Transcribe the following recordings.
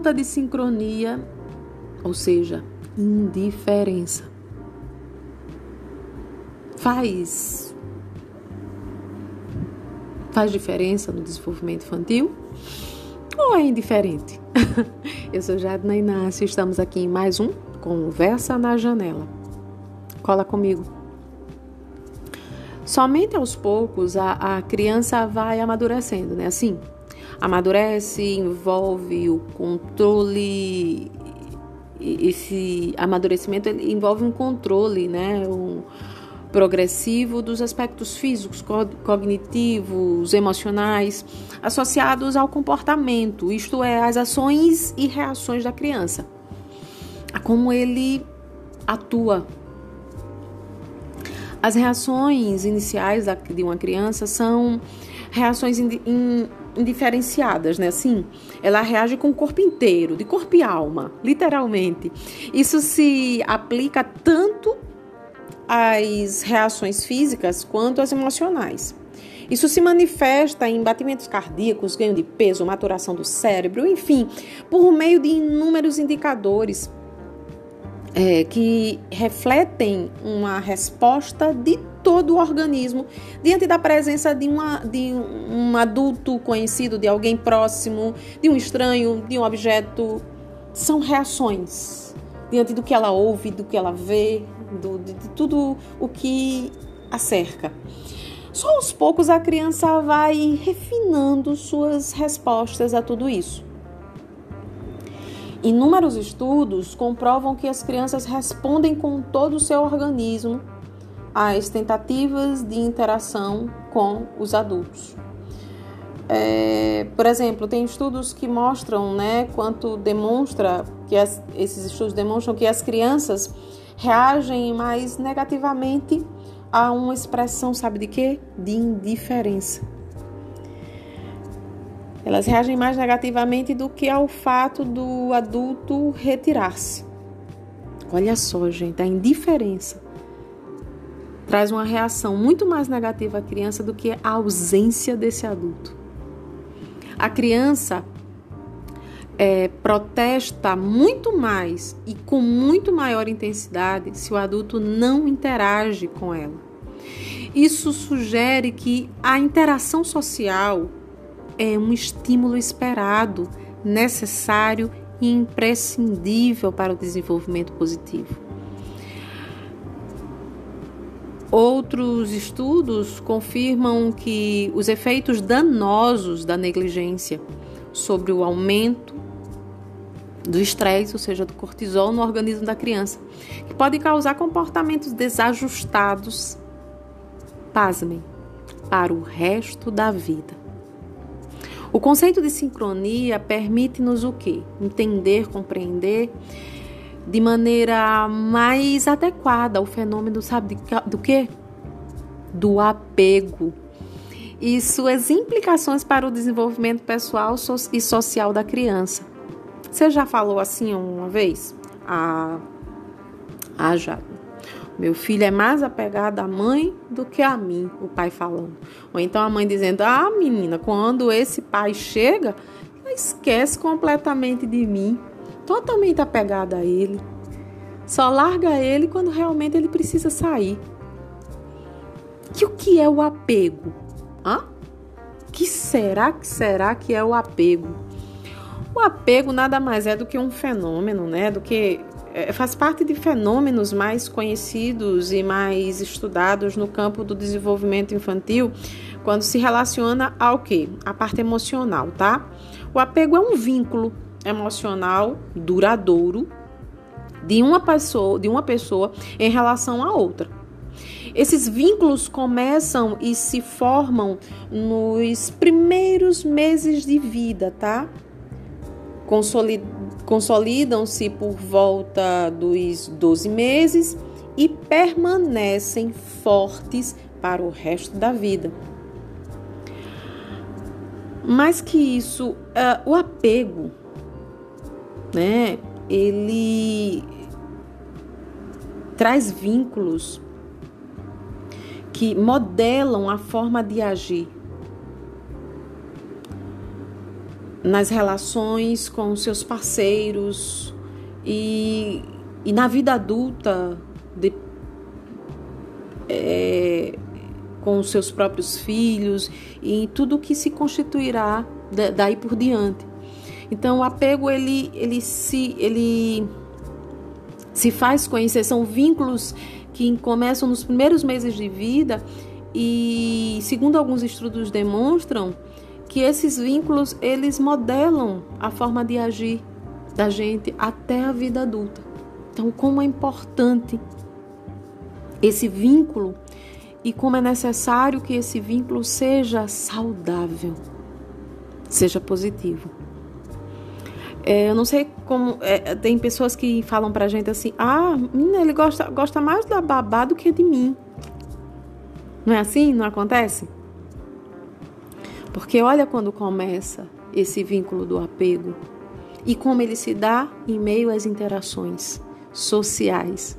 falta de sincronia, ou seja, indiferença. Faz faz diferença no desenvolvimento infantil ou é indiferente? Eu sou Jadna Inácio, estamos aqui em mais um Conversa na Janela. Cola comigo. Somente aos poucos a, a criança vai amadurecendo, né? Assim, amadurece, envolve o controle. Esse amadurecimento envolve um controle, né? Um, progressivo dos aspectos físicos, cognitivos, emocionais, associados ao comportamento, isto é, às ações e reações da criança, a como ele atua. As reações iniciais de uma criança são reações indiferenciadas, né? Assim, ela reage com o corpo inteiro, de corpo e alma, literalmente. Isso se aplica tanto às reações físicas quanto às emocionais. Isso se manifesta em batimentos cardíacos, ganho de peso, maturação do cérebro, enfim, por meio de inúmeros indicadores é, que refletem uma resposta de todo o organismo diante da presença de, uma, de um adulto conhecido, de alguém próximo, de um estranho, de um objeto. São reações diante do que ela ouve, do que ela vê, do, de, de tudo o que a cerca. Só aos poucos a criança vai refinando suas respostas a tudo isso. Inúmeros estudos comprovam que as crianças respondem com todo o seu organismo às tentativas de interação com os adultos. É, por exemplo, tem estudos que mostram, né, quanto demonstra que as, esses estudos demonstram que as crianças reagem mais negativamente a uma expressão, sabe de quê? De indiferença. Elas reagem mais negativamente do que ao fato do adulto retirar-se. Olha só, gente, a indiferença traz uma reação muito mais negativa à criança do que a ausência desse adulto. A criança é, protesta muito mais e com muito maior intensidade se o adulto não interage com ela. Isso sugere que a interação social é um estímulo esperado, necessário e imprescindível para o desenvolvimento positivo. Outros estudos confirmam que os efeitos danosos da negligência sobre o aumento do estresse, ou seja, do cortisol no organismo da criança, que pode causar comportamentos desajustados, pasmem, para o resto da vida. O conceito de sincronia permite-nos o quê? Entender, compreender de maneira mais adequada o fenômeno, sabe do que? Do apego e suas implicações para o desenvolvimento pessoal e social da criança. Você já falou assim uma vez? Ah, ah já. Meu filho é mais apegado à mãe do que a mim, o pai falando. Ou então a mãe dizendo: Ah, menina, quando esse pai chega, esquece completamente de mim totalmente apegada a ele. Só larga ele quando realmente ele precisa sair. E o que é o apego? Hã? Que será que será que é o apego? O apego nada mais é do que um fenômeno, né? Do que é, faz parte de fenômenos mais conhecidos e mais estudados no campo do desenvolvimento infantil, quando se relaciona ao que? A parte emocional, tá? O apego é um vínculo emocional duradouro de uma pessoa, de uma pessoa em relação a outra. Esses vínculos começam e se formam nos primeiros meses de vida, tá? Consolidam-se por volta dos 12 meses e permanecem fortes para o resto da vida. Mais que isso, uh, o apego né? Ele traz vínculos que modelam a forma de agir. nas relações com seus parceiros e, e na vida adulta, de, é, com seus próprios filhos e em tudo que se constituirá daí por diante. Então, o apego ele, ele se ele se faz conhecer são vínculos que começam nos primeiros meses de vida e, segundo alguns estudos demonstram, que esses vínculos eles modelam a forma de agir da gente até a vida adulta. Então, como é importante esse vínculo e como é necessário que esse vínculo seja saudável, seja positivo. É, eu não sei como. É, tem pessoas que falam pra gente assim: ah, ele gosta, gosta mais da babá do que de mim. Não é assim? Não acontece? Porque olha quando começa esse vínculo do apego e como ele se dá em meio às interações sociais.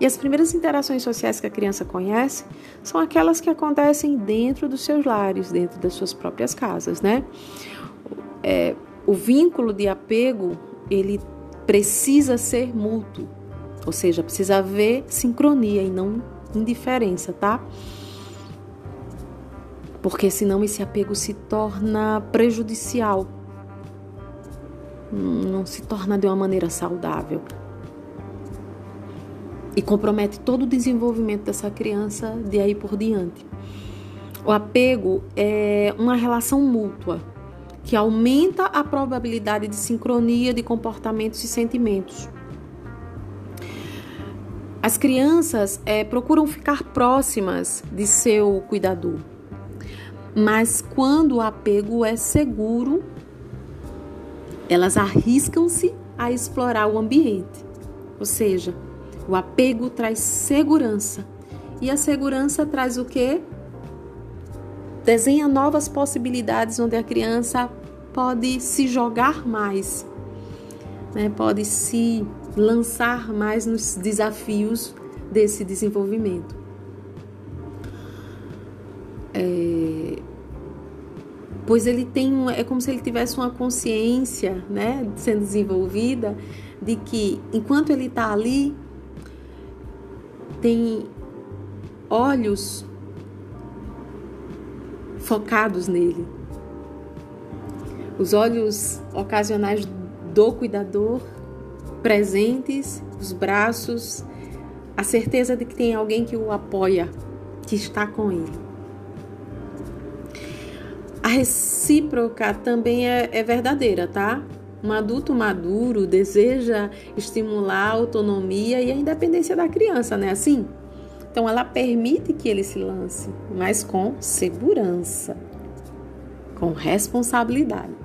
E as primeiras interações sociais que a criança conhece são aquelas que acontecem dentro dos seus lares, dentro das suas próprias casas, né? É, o vínculo de apego ele precisa ser mútuo, ou seja, precisa haver sincronia e não indiferença, tá? porque senão esse apego se torna prejudicial, não se torna de uma maneira saudável e compromete todo o desenvolvimento dessa criança de aí por diante. O apego é uma relação mútua que aumenta a probabilidade de sincronia de comportamentos e sentimentos. As crianças é, procuram ficar próximas de seu cuidador mas quando o apego é seguro, elas arriscam-se a explorar o ambiente. Ou seja, o apego traz segurança. E a segurança traz o quê? Desenha novas possibilidades onde a criança pode se jogar mais, né? pode se lançar mais nos desafios desse desenvolvimento. É, pois ele tem é como se ele tivesse uma consciência, né, sendo desenvolvida de que enquanto ele está ali tem olhos focados nele. Os olhos ocasionais do cuidador presentes, os braços, a certeza de que tem alguém que o apoia, que está com ele. A recíproca também é, é verdadeira, tá? Um adulto maduro deseja estimular a autonomia e a independência da criança, não é assim? Então ela permite que ele se lance, mas com segurança, com responsabilidade.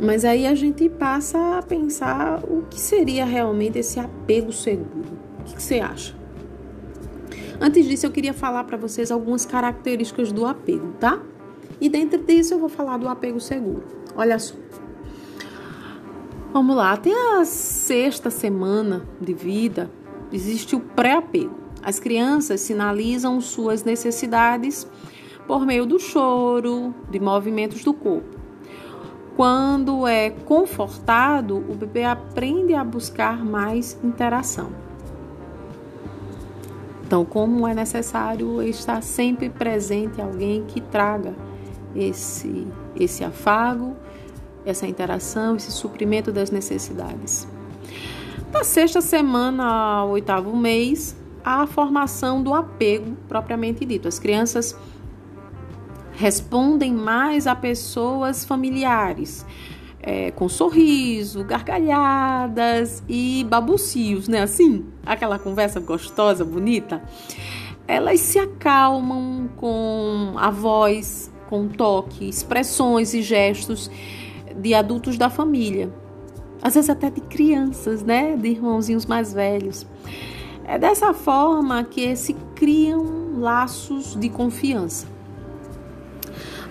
Mas aí a gente passa a pensar o que seria realmente esse apego seguro. O que você acha? Antes disso, eu queria falar para vocês algumas características do apego, tá? E dentro disso, eu vou falar do apego seguro. Olha só. Vamos lá, até a sexta semana de vida existe o pré-apego. As crianças sinalizam suas necessidades por meio do choro, de movimentos do corpo. Quando é confortado, o bebê aprende a buscar mais interação. Então, como é necessário estar sempre presente alguém que traga esse, esse afago, essa interação, esse suprimento das necessidades. Da sexta semana ao oitavo mês, a formação do apego propriamente dito. As crianças respondem mais a pessoas familiares, é, com sorriso, gargalhadas e babucios, né? Assim, aquela conversa gostosa, bonita. Elas se acalmam com a voz, com toque, expressões e gestos de adultos da família. Às vezes até de crianças, né? De irmãozinhos mais velhos. É dessa forma que se criam laços de confiança.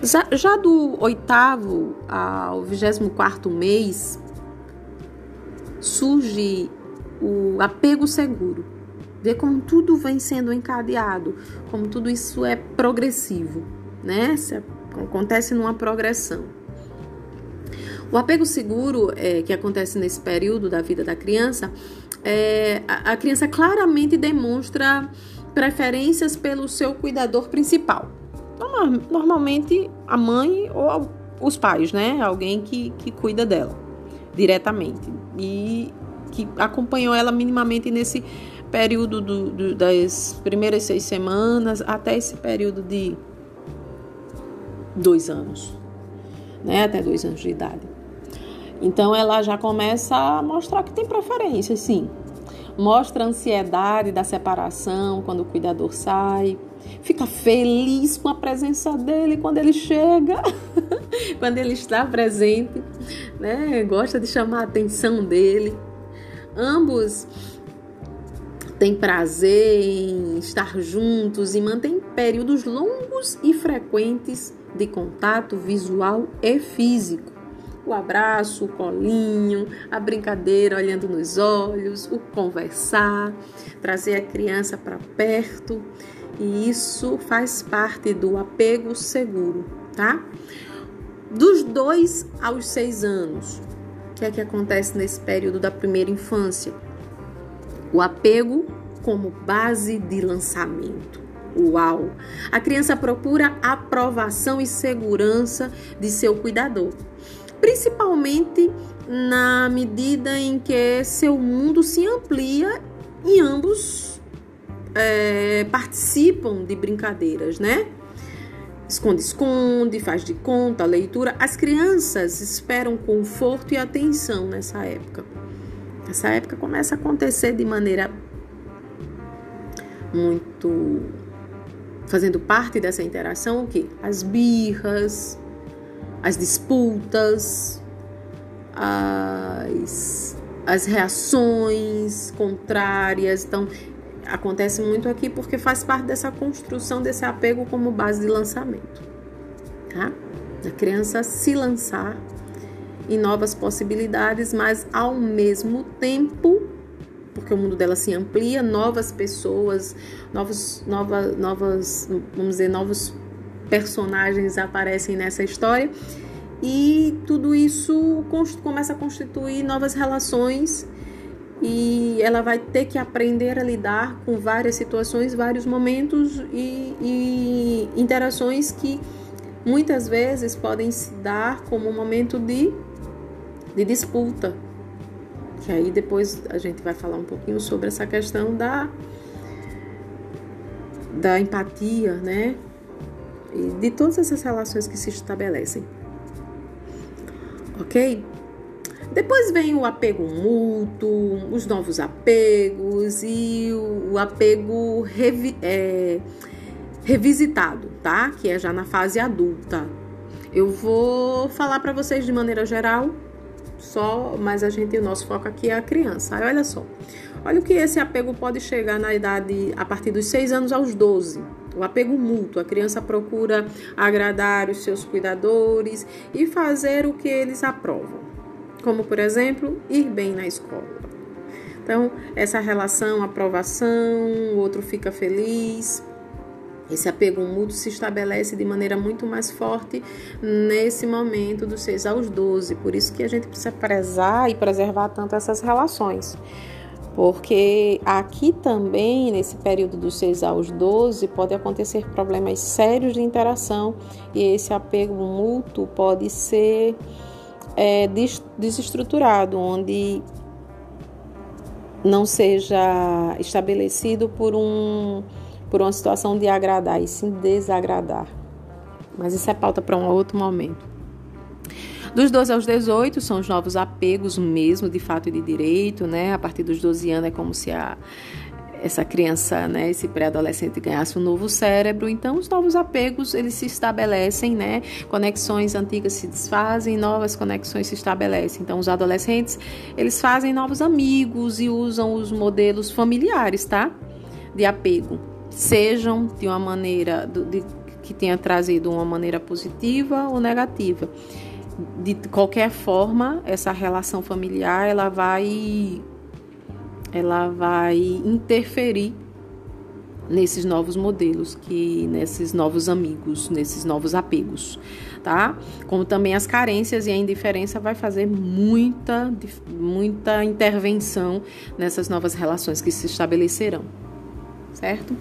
Já, do oitavo ao vigésimo quarto mês, surge o apego seguro. Ver como tudo vem sendo encadeado, como tudo isso é progressivo, né? acontece numa progressão. O apego seguro é, que acontece nesse período da vida da criança, é, a, a criança claramente demonstra preferências pelo seu cuidador principal. Normalmente a mãe ou os pais, né? Alguém que, que cuida dela diretamente e que acompanhou ela minimamente nesse período do, do, das primeiras seis semanas até esse período de dois anos, né? Até dois anos de idade. Então ela já começa a mostrar que tem preferência, sim. Mostra a ansiedade da separação quando o cuidador sai. Fica feliz com a presença dele quando ele chega, quando ele está presente, né? Gosta de chamar a atenção dele. Ambos têm prazer em estar juntos e mantêm períodos longos e frequentes de contato visual e físico o abraço, o colinho, a brincadeira olhando nos olhos, o conversar, trazer a criança para perto. E isso faz parte do apego seguro, tá? Dos dois aos seis anos, o que é que acontece nesse período da primeira infância? O apego como base de lançamento. Uau! A criança procura aprovação e segurança de seu cuidador principalmente na medida em que seu mundo se amplia e ambos é, participam de brincadeiras, né? Esconde-esconde, faz de conta, leitura. As crianças esperam conforto e atenção nessa época. Essa época começa a acontecer de maneira muito fazendo parte dessa interação o que? As birras, as disputas, as, as reações contrárias. Então, acontece muito aqui porque faz parte dessa construção desse apego como base de lançamento. Tá? A criança se lançar em novas possibilidades, mas ao mesmo tempo, porque o mundo dela se amplia, novas pessoas, novos, nova, novas, vamos dizer, novos personagens aparecem nessa história e tudo isso começa a constituir novas relações e ela vai ter que aprender a lidar com várias situações, vários momentos e, e interações que muitas vezes podem se dar como um momento de, de disputa. Que aí depois a gente vai falar um pouquinho sobre essa questão da, da empatia, né? e de todas essas relações que se estabelecem. Ok? Depois vem o apego mútuo, os novos apegos e o apego revi é, revisitado, tá? Que é já na fase adulta. Eu vou falar para vocês de maneira geral, só, mas a gente, o nosso foco aqui é a criança. Aí olha só, olha o que esse apego pode chegar na idade a partir dos 6 anos aos 12 o apego mútuo. A criança procura agradar os seus cuidadores e fazer o que eles aprovam, como por exemplo, ir bem na escola. Então, essa relação, aprovação, o outro fica feliz. Esse apego mútuo se estabelece de maneira muito mais forte nesse momento dos 6 aos 12. Por isso que a gente precisa prezar e preservar tanto essas relações porque aqui também, nesse período dos 6 aos 12, pode acontecer problemas sérios de interação e esse apego mútuo pode ser é, desestruturado, onde não seja estabelecido por, um, por uma situação de agradar e sim desagradar. Mas isso é pauta para um outro momento. Dos 12 aos 18 são os novos apegos mesmo, de fato e de direito, né? A partir dos 12 anos é como se a essa criança, né, esse pré-adolescente ganhasse um novo cérebro. Então, os novos apegos, eles se estabelecem, né? Conexões antigas se desfazem, novas conexões se estabelecem. Então, os adolescentes, eles fazem novos amigos e usam os modelos familiares, tá? De apego. Sejam de uma maneira de, que tenha trazido uma maneira positiva ou negativa de qualquer forma, essa relação familiar ela vai ela vai interferir nesses novos modelos, que nesses novos amigos, nesses novos apegos, tá? Como também as carências e a indiferença vai fazer muita muita intervenção nessas novas relações que se estabelecerão, certo?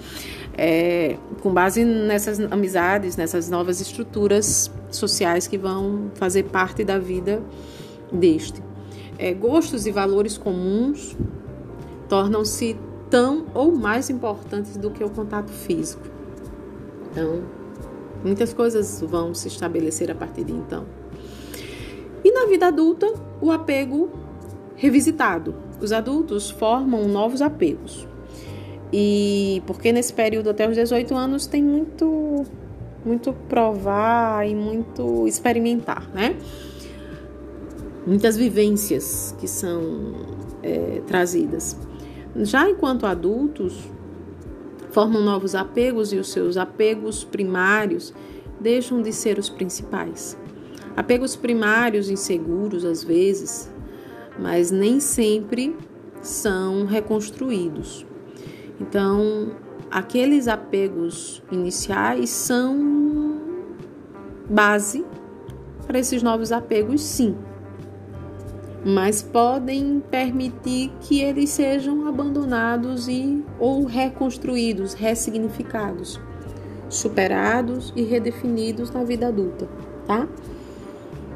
É, com base nessas amizades, nessas novas estruturas sociais que vão fazer parte da vida deste. É, gostos e valores comuns tornam-se tão ou mais importantes do que o contato físico. Então, muitas coisas vão se estabelecer a partir de então. E na vida adulta, o apego revisitado. Os adultos formam novos apegos. E porque nesse período até os 18 anos tem muito muito provar e muito experimentar, né? Muitas vivências que são é, trazidas. Já enquanto adultos, formam novos apegos e os seus apegos primários deixam de ser os principais. Apegos primários inseguros às vezes, mas nem sempre são reconstruídos. Então, aqueles apegos iniciais são base para esses novos apegos, sim mas podem permitir que eles sejam abandonados e ou reconstruídos, ressignificados, superados e redefinidos na vida adulta, tá?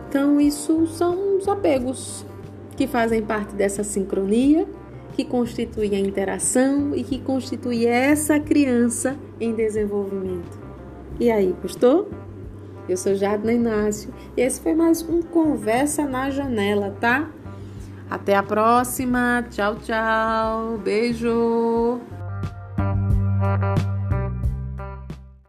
Então isso são os apegos que fazem parte dessa sincronia, que constitui a interação e que constitui essa criança em desenvolvimento. E aí, gostou? Eu sou Jadna Inácio e esse foi mais um Conversa na Janela, tá? Até a próxima. Tchau, tchau. Beijo.